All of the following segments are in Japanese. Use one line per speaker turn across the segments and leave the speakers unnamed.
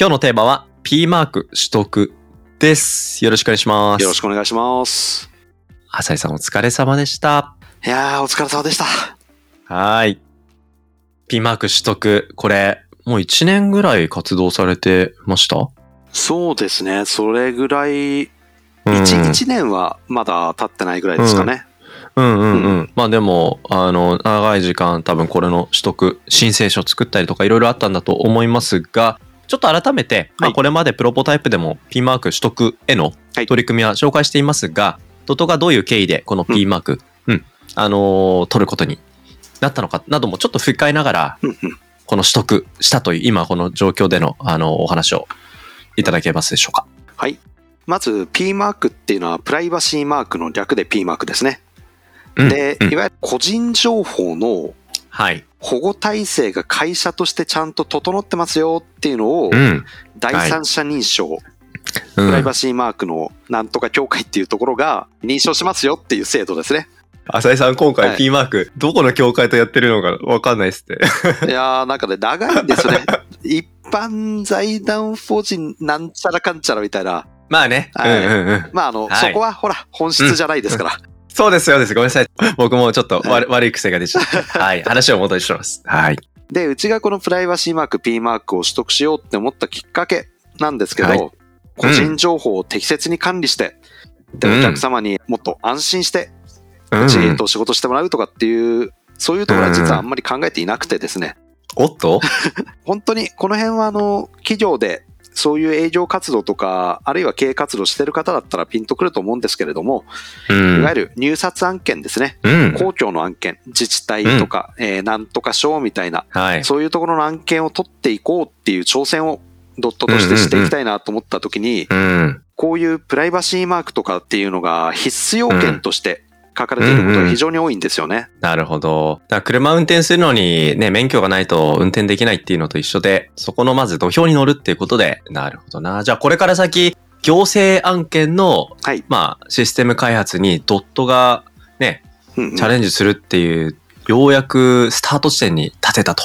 今日のテーマは P マーク取得です。よろしくお願いします。
よろしくお願いします。
浅井さんお疲れ様でした。
いやー、お疲れ様でした。
はーい。P マーク取得、これ、もう1年ぐらい活動されてました？
そうですね。それぐらい、
うん
1、一年はまだ経ってないぐらいですかね。
うんうんうん。
う
まあでも、あの、長い時間多分これの取得、申請書作ったりとかいろいろあったんだと思いますが、ちょっと改めて、まあ
はい
これまでプロポタイプでも P マーク取得への
はい
取り組みは紹介していますが、ドトがどういう経緯でこの P マーク、うん、あのー取ることになったのかなどもちょっと振り返りながら、
うんうん
この取得したという今この状況での、あのお話をいただけますでしょうか。
はい。まず、P マークっていうのは、プライバシーマークの略で P マークですね。
うん
で、
うん
いわゆる個人情報の
はい。
保護体制が会社としてちゃんと整ってますよっていうのを
う、ん。
第三者認証、
うん
プライバシーマークのなんとか協会っていうところが認証しますよっていう制度ですね。
浅井さん今回
はい
P マーク、どこの協会とやってるのかわかんないっすって。
いやー、なんかね、長いんですね。一般財団法人なんちゃらかんちゃらみたいな。
まあね。うん
はい
うんうん。
まあ、あの、
はい
そこはほら、本質じゃないですから。
そうですよです。ごめんなさい。僕もちょっと悪,、
はい
悪い癖が出ちゃって。はい。話を戻りします。はい。
で、うちがこのプライバシーマーク、P マークを取得しようって思ったきっかけなんですけど、
はい
個人情報を適切に管理して、で、
うん
お客様にもっと安心して、
うん
うちと仕事してもらうとかっていう、そういうところは実はあんまり考えていなくてですね、
おっと？
本当にこの辺はあの、企業でそういう営業活動とか、あるいは経営活動してる方だったらピンとくると思うんですけれども、
うん。
いわゆる入札案件ですね。
うん。
公共の案件、自治体とか、えーなんとか賞みたいな、
はい。
そういうところの案件を取っていこうっていう挑戦をドットとしてしていきたいなと思った時に、
うん。
こういうプライバシーマークとかっていうのが必須要件として書かれていることが非常に多いんですよね。
なるほど。車運転するのにね、免許がないと運転できないっていうのと一緒で、そこのまず土俵に乗るっていうことで、なるほどな。じゃあこれから先、行政案件の、
はい。
まあ、システム開発にドットがね、
うんうん
チャレンジするっていう、ようやくスタート地点に立てたと。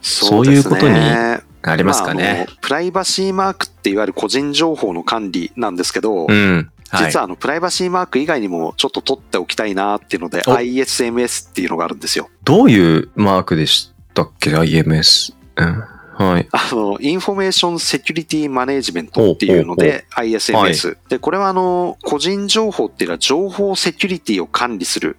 そうね
いうことにありますか
まああ
ね。
のプライバシーマークっていわゆる個人情報の管理なんですけど、
うん。はい。
実はあのプライバシーマーク以外にもちょっと取っておきたいなっていうので
お
ISMS っていうのがあるんですよ。
どういうマークでしたっけ ?IMS。うん。はい。
あの、 Information Security Management っていうので ISMS。で、これはあの、個人情報っていうのは情報セキュリティを管理する。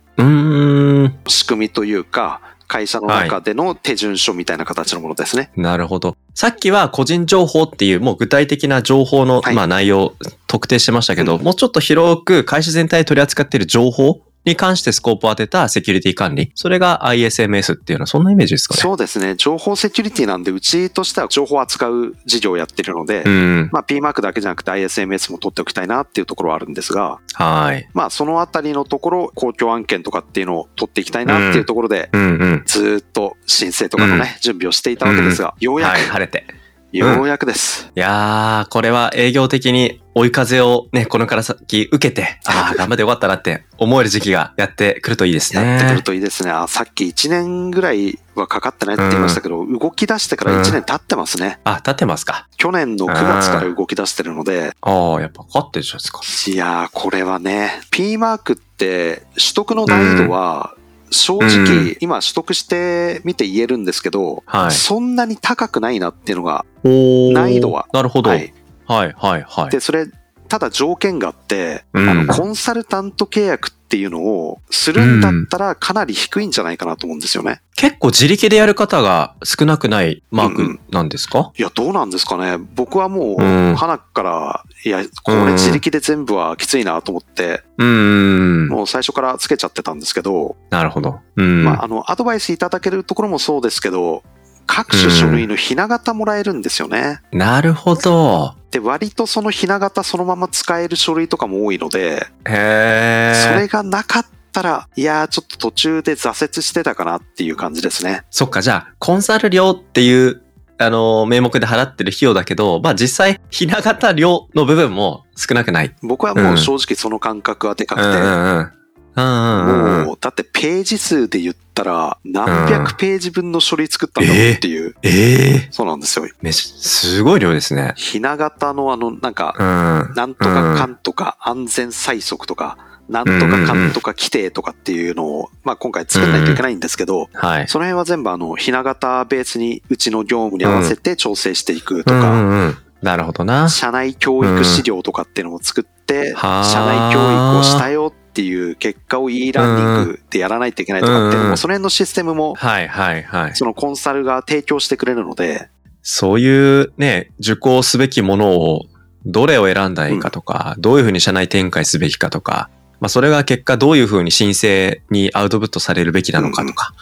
仕組みというか、会社の中での手順書みたいな形のものですね。
なるほど。さっきは個人情報っていうもう具体的な情報の、
はい
まあ内容を特定してましたけど、
うん
もうちょっと広く会社全体で取り扱っている情報に関してスコープを当てたセキュリティ管理。それが ISMS っていうのはそんなイメージですかね。
そうですね。情報セキュリティなんで、うちとしては情報を扱う事業をやってるので、
うん。
まあ P マークだけじゃなくて ISMS も取っておきたいなっていうところはあるんですが、
はい。
まあそのあたりのところ、公共案件とかっていうのを取っていきたいなっていうところで、
うんうん。
ずーっと申請とかのね、準備をしていたわけですが、ようや
はい、
く、
晴れて。
ようやくです。
いやー、これは営業的に追い風をね、このから先受けて、ああ、頑張ってよかったなって思える時期がやってくるといいですね。
やってくるといいですね。あさっき1年ぐらいはかかってないって言いましたけど、動き出してから1年経ってますね。
あ、立ってますか。
去年の9月から動き出してるので、
ああ、やっぱ勝ってるじゃないですか。
いやー、これはね、P マークって取得の難易度は、正直、
うん。
今取得してみて言えるんですけど、
はい。
そんなに高くないなっていうのが、難易度は。
なるほど。
は
はいい、はい、はい。
で、それ、ただ条件があって、
うん。
あの、コンサルタント契約っていうのをするんだったらかなり低いんじゃないかなと思うんですよね。
結構自力でやる方が少なくないマークなんですか、
いや、どうなんですかね。僕はもう、
うん
花から、いや、これ自力で全部はきついなと思って、
うーん。
もう最初からつけちゃってたんですけど、
なるほど。うん。
まあ、あの、アドバイスいただけるところもそうですけど、各種書類のひな形もらえるんですよね。
なるほど。
で、割とそのひな形そのまま使える書類とかも多いので、
へ
それ
え。
がなかったら、いやーちょっと途中で挫折してたかなっていう感じですね。
そっか、じゃあ、コンサル料っていう、あの、名目で払ってる費用だけど、まあ実際、ひな形料の部分も少なくない。
僕はもう正直その感覚はでかくて、
うんうんうん。
もう、だってページ数で言ったら、何百ページ分の書類作ったんだろうっていう、
ええ
そうなんですよ。
めし、すごい量ですね。
ひな形のあの、なんか、
うん。
なんとかかんとか安全催促とか、なんとかかんとか規定とかっていうのを、まあ今回作らないといけないんですけど、
はい。
その辺は全部あの、ひな形ベースにうちの業務に合わせて調整していくと
うん
か。
なるほどな。
社内教育資料とかっていうのを作って、
はあ
社内教育をしたよっていう結果を e ラーニングでやらないといけないとかっていうのも、
うんうん
その辺のシステムも、
はいはいはい。
そのコンサルが提供してくれるので、
そういうね、受講すべきものを、どれを選んだらいいかとか、どういうふうに社内展開すべきかとか、まあそれが結果どういうふうに申請にアウトプットされるべきなのかとか。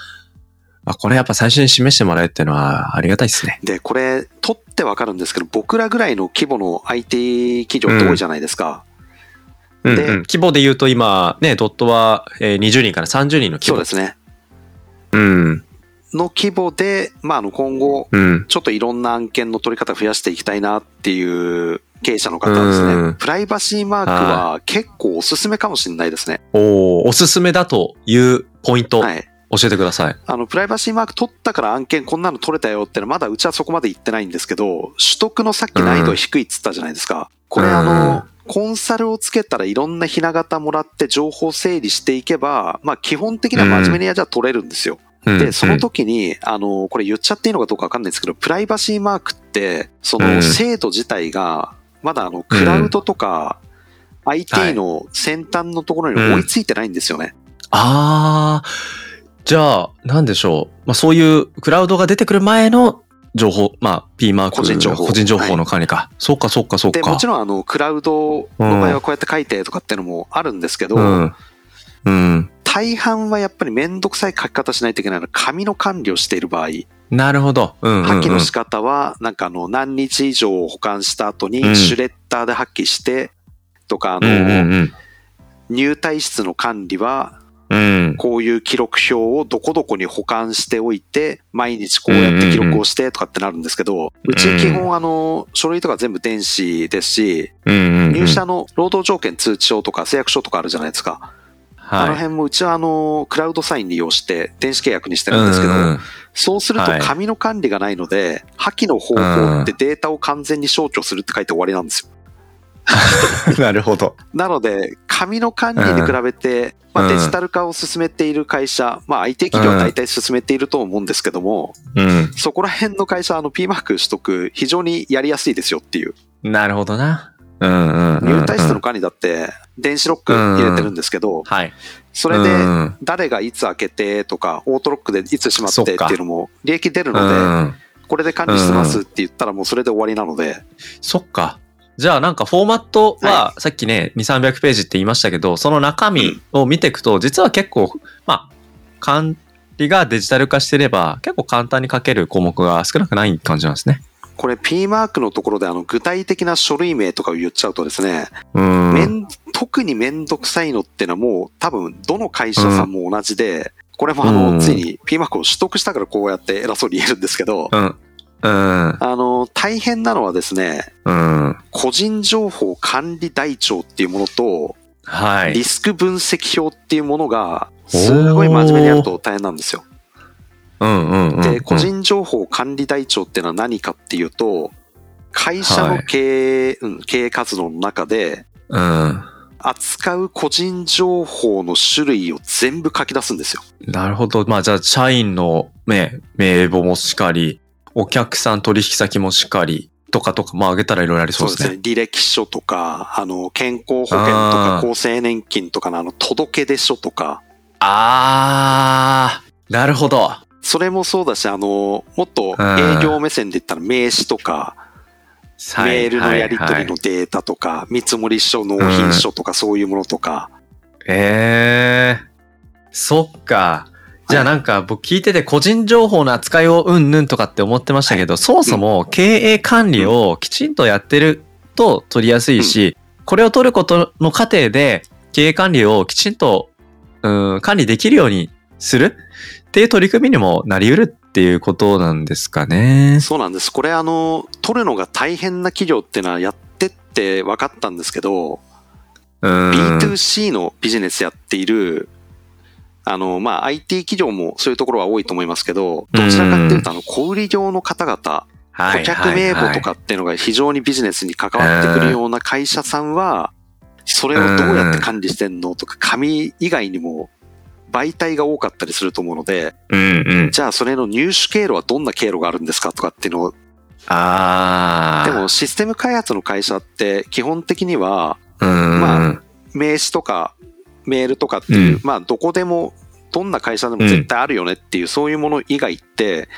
あこれやっぱ最初に示してもらえるっていうのはありがたいですね。
で、これ、取ってわかるんですけど、僕らぐらいの規模の IT 企業って多いじゃないですか。で
うんうん、規模で言うと今、ね、ドットはえー20人から30人の規模。
ですね。
うん。
の規模で、まあ、あの、今後、
うん。
ちょっといろんな案件の取り方増やしていきたいなっていう経営者の方はです
うん
ね、プライバシーマークは結構おすすめかもしれないですね。
おーおすすめだというポイント、
はい。
教えてください。
あの、プライバシーマーク取ったから案件こんなの取れたよってのはまだうちはそこまで言ってないんですけど、取得のさっき難易度低いっつったじゃないですか。これあの、コンサルをつけたらいろんなひな形もらって情報整理していけば、まあ基本的には真面目にはじゃあ取れるんですよ。
うん。
で、その時に、あの、これ言っちゃっていいのかどうかわかんないですけど、プライバシーマークって、そうの
ん。
制度自体が、まだあの、クラウドとか、IT の先端のところに追いついてないんですよね。
ああ、じゃあ、なんでしょう。まあそういうクラウドが出てくる前の情報、まあ P マーク。
個人情報
個人情報の管理か。そうかそうかそう
で、
か。
もちろんあの、クラウドの場合はこうやって書いてとかっていうのもあるんですけど、
うん。うん。
大半はやっぱりめんどくさい書き方しないといけないのは紙の管理をしている場合、
なるほど。うんうん、うん。
破棄の仕方は、なんかあの、何日以上保管した後に
うん
シュレッダーで破棄して、とか、あ
うんうん
の、入退室の管理は、
うん。うん。
こういう記録表をどこどこに保管しておいて、毎日こうやって記録をしてとかってなるんですけど、うち基本あの、書類とか全部電子ですし。入社の労働条件通知書とか誓約書とかあるじゃないですか。あの
はい。
辺もうちはあの、クラウドサイン利用して電子契約にしてるんですけど、そうすると
はい
紙の管理がないので、破棄の方法ってデータを完全に消去するって書いて終わりなんですよ。
なるほど。
なので、紙の管理に比べて、まあ、
うん
デジタル化を進めている会社、まあ IT 企業は大体進めていると思うんですけども、
うん。
そこら辺の会社はあの P マーク取得非常にやりやすいですよっていう。
なるほどな。うんうんうん。
入退室の管理だって電子ロック入れてるんですけど、
はい。
それで
うん
誰がいつ開けてとか、オートロックでいつ閉まってっていうのも利益出る
う
ので、
ん。
これで管理してますって言ったらもうそれで終わりなので、
そっか。じゃあなんかフォーマットは、さっきね、2、300ページって言いましたけど、その中身を見ていくと、実は結構、まあ、管理がデジタル化してれば、結構簡単に書ける項目が少なくない感じなんですね。
これ P マークのところであの具体的な書類名とかを言っちゃうとですね、特にめんどくさいのってのはもう多分どの会社さんも同じで、これもあ
うん
の、ついに P マークを取得したからこうやって偉そうに言えるんですけど、
うん。うん。
あの、大変なのはですね、
うん。
個人情報管理台帳っていうものと、
はい
リ。スク分析表っていうものが、すごい真面目にやると大変なんですよ。
うんうんうん。
で、個人情報管理台帳っていうのは何かっていうと、会社の経営、うん、経営活動の中で、
うん。
扱う個人情報の種類を全部書き出すんですよ。
なるほど。まあじゃあ、社員の、ね、名簿もしかり、お客さん取引先もしかり、とかとか、まあ挙げたらいろいろありそうですね。
履歴書とか、あの、健康保険とか厚生年金とかのあの、届け出書とか、
あー、なるほど。
それもそうだし、あの、もっと営業目線で言ったら名刺とか、メールのやり取りのデータとか、見積書、納品書とかそういうものとか、
ええー、そっか。じゃあなんか僕聞いてて個人情報の扱いをうんぬんとかって思ってましたけど、そもそも経営管理をきちんとやってると取りやすいし、これを取ることの過程で経営管理をきちんと、うん、管理できるようにするっていう取り組みにもなり得るっていうことなんですかね。
そうなんです。これあの、取るのが大変な企業っていうのはやってって分かったんですけど、
うん。
B2C のビジネスやっている、あの、まあ、IT 企業もそういうところは多いと思いますけど、どちらかっていうと、あの、小売業の方々、
はい
顧客名簿とかっていうのが非常にビジネスに関わってくるような会社さんは、それをどうやって管理してんのとか、紙以外にも媒体が多かったりすると思うので、
うんうん。
じゃあそれの入手経路はどんな経路があるんですかとかっていうのを、
ああ。
でも、システム開発の会社って基本的には
うん。
まあ名刺とかメールとかっていう、
うん
まあどこでも、どんな会社でも絶対あるよねっていう、そういうもの以外って、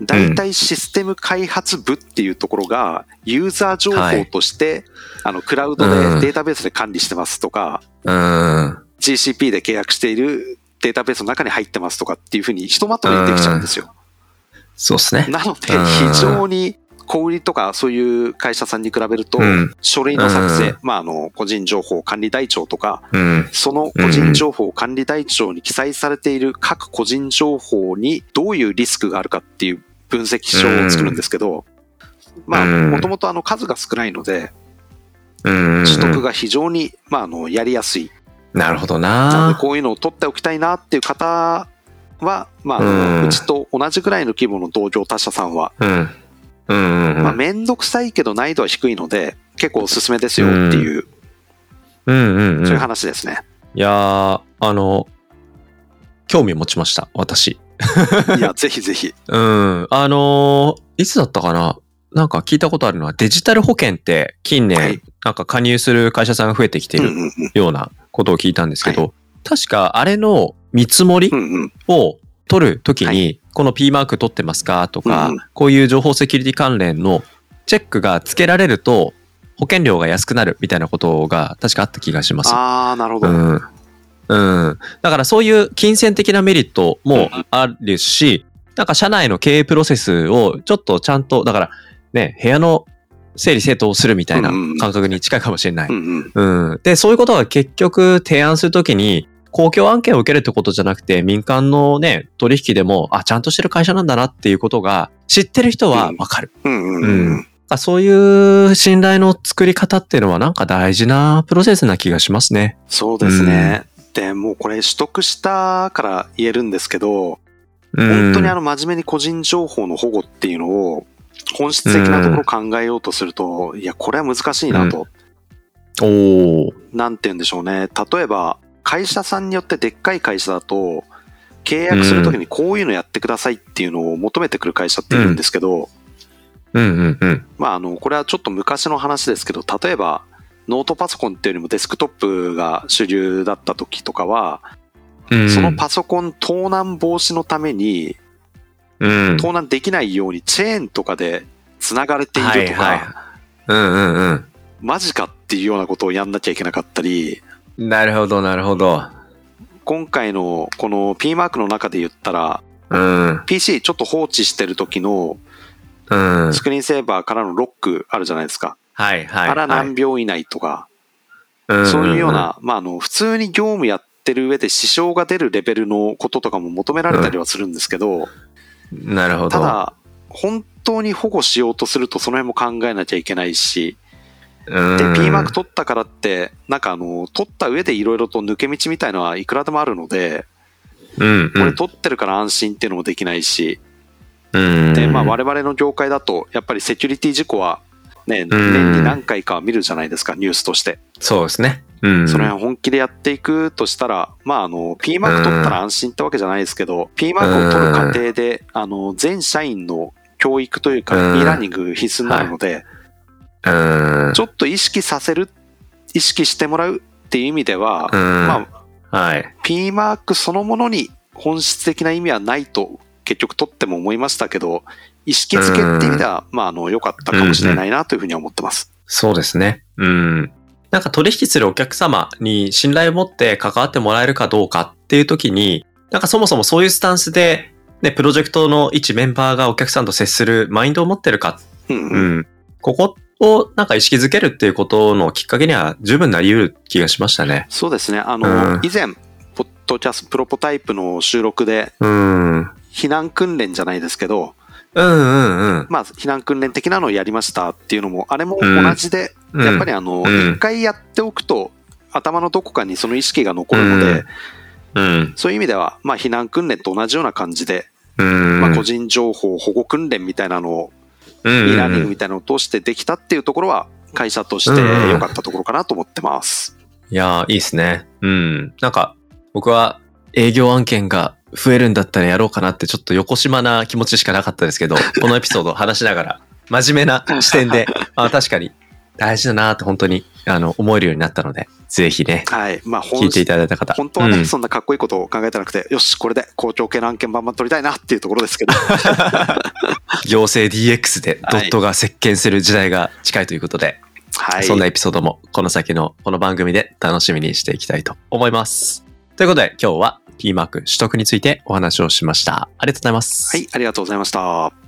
大体システム開発部っていうところが、ユーザー情報として、あの、クラウド
うん
でデータベースで管理してますとか、
うん。
GCP で契約しているデータベースの中に入ってますとかっていうふうにひとまとめにできちゃうんですよ。
そうですね。
なので、
うん
非常に小売りとかそういう会社さんに比べると
う、ん。
書類の作成
うん、
まあ、あの、個人情報管理台帳とか、
うん。
その個人情報管理台帳に記載されている各個人情報にどういうリスクがあるかっていう分析書を作るんですけど、まあ、
うん
もともとあの数が少ないので、
うん。
取得が非常に、まあ、あの、やりやすい。
なるほど
な
な。
こういうのを取っておきたいなっていう方は、まあ、
う
ちと同じぐらいの規模の同業他社さんは、
うん。
あ、めんどくさいけど難易度は低いので、結構おすすめですよっていう、
うんうんうん。
そういう話ですね。
いやー、あの、興味持ちました、私。
いや、ぜひぜひ。
うん。あのーいつだったかな？なんか聞いたことあるのはデジタル保険って近年、
はい
なんか加入する会社さんが増えてきている
うんうんうん
ようなことを聞いたんですけど、確かあれの見積もり
うんうん
を取るとき
は
に、この P マーク取ってますかとか、こういう情報セキュリティ関連のチェックがつけられると保険料が安くなるみたいなことが確かあった気がします。
ああ、なるほど。
うん。うん。だからそういう金銭的なメリットもあるし、なんか社内の経営プロセスをちょっとちゃんと、だからね、部屋の整理整頓をするみたいな感覚に近いかもしれない。
うんうん。
うん。で、そういうことが結局提案するときに、公共案件を受けるってことじゃなくて、民間のね、取引でも、あ、ちゃんとしてる会社なんだなっていうことが、知ってる人はわかる。
うんうんう
うんん。そういう信頼の作り方っていうのはなんか大事なプロセスな気がしますね。
そうですね。で、もうこれ取得したから言えるんですけど、
うん
本当にあの真面目に個人情報の保護っていうのを本質的なところ考えようとすると、いや、これは難しいなと。
おー。
なんて言うんでしょうね。例えば、会社さんによってでっかい会社だと、契約するときにこういうのやってくださいっていうのを求めてくる会社っているんですけど、
うんうんうん。
まあ、あの、これはちょっと昔の話ですけど、例えば、ノートパソコンっていうよりもデスクトップが主流だった時とかは、
うん
そのパソコン盗難防止のために、
うん。
盗難できないようにチェーンとかで繋がれているとか、マジかっていうようなことをやんなきゃいけなかったり、
うん。なるほどなるほど。
今回のこの P マークの中で言ったら、
うん。
PC ちょっと放置してる時の
うん。
スクリーンセーバーからのロックあるじゃないですか。
はいはい。
あら何秒以内とか、
はい
そういうよう。な、まあ、あの、普通に業務やってる上で支障が出るレベルのこととかも求められたりはするんですけど、
うんなるほど。
ただ、本当に保護しようとするとその辺も考えなきゃいけないし、
うん、
で、P マーク取ったからって、なんかあの、取った上でいろいろと抜け道みたいのはいくらでもあるので、
うん、
これ取ってるから安心っていうのもできないし、
うん。
で、まあ我々の業界だと、やっぱりセキュリティ事故は、ね、年に何回かは見るじゃないですか、ニュースとして。
そうですね。うん。
その辺本気でやっていくとしたら、まああの、P マーク取ったら安心ってわけじゃないですけど、P マークを取る過程で、あの、全社員の教育というか、
うん
e ラーニング必須になるので、
うん。
ちょっと意識させる、意識してもらうっていう意味では、
うん。
まあ、
はい。
P マークそのものに本質的な意味はないと結局取っても思いましたけど、意識づけっていう意味では、まあ、あの、良かったかもしれないなというふうには思ってます。
そうですね。うん。なんか取引するお客様に信頼を持って関わってもらえるかどうかっていう時に、なんかそもそもそういうスタンスで、ね、プロジェクトの一メンバーがお客さんと接するマインドを持ってるか、
うん
う
うん。
ん。ここをなんか意識づけるっていうことのきっかけには十分なり得る気がしましたね。
そうですね。あの、
うん
以前、ポッドキャストプロポタイプの収録で、
うん。うん
避難訓練じゃないですけど、
うんうん。
まあ、避難訓練的なのをやりましたっていうのも、あれも
うん
同じで、
うん
やっぱりあの、
うん
一回やっておくと、頭のどこかにその意識が残るので、
うん。
そういう意味では、まあ、避難訓練と同じような感じで、
うん。
まあ、個人情報保護訓練みたいなのを、
うん、
e ラーニングみたいなのを通してできたっていうところは、会社として良かったところかなと思ってます。
いやー、いいですね。うん。なんか、僕は営業案件が増えるんだったらやろうかなってちょっと横島な気持ちしかなかったですけど、このエピソードを話しながら、真面目な視点で、あ確かに大事だなって本当に、あの、思えるようになったので、ぜひね、
はい。まあ、
聞いていただいた方。
本当はね、
うん
そんなかっこいいことを考えてなくて、よし、これで公共系の案件バンバン取りたいなっていうところですけど。
行政 DX でドットが席巻する時代が近いということで、
はい。
そんなエピソードもこの先のこの番組で楽しみにしていきたいと思います。ということで今日は P マーク取得についてお話をしました。ありがとうございます。
はい、ありがとうございました。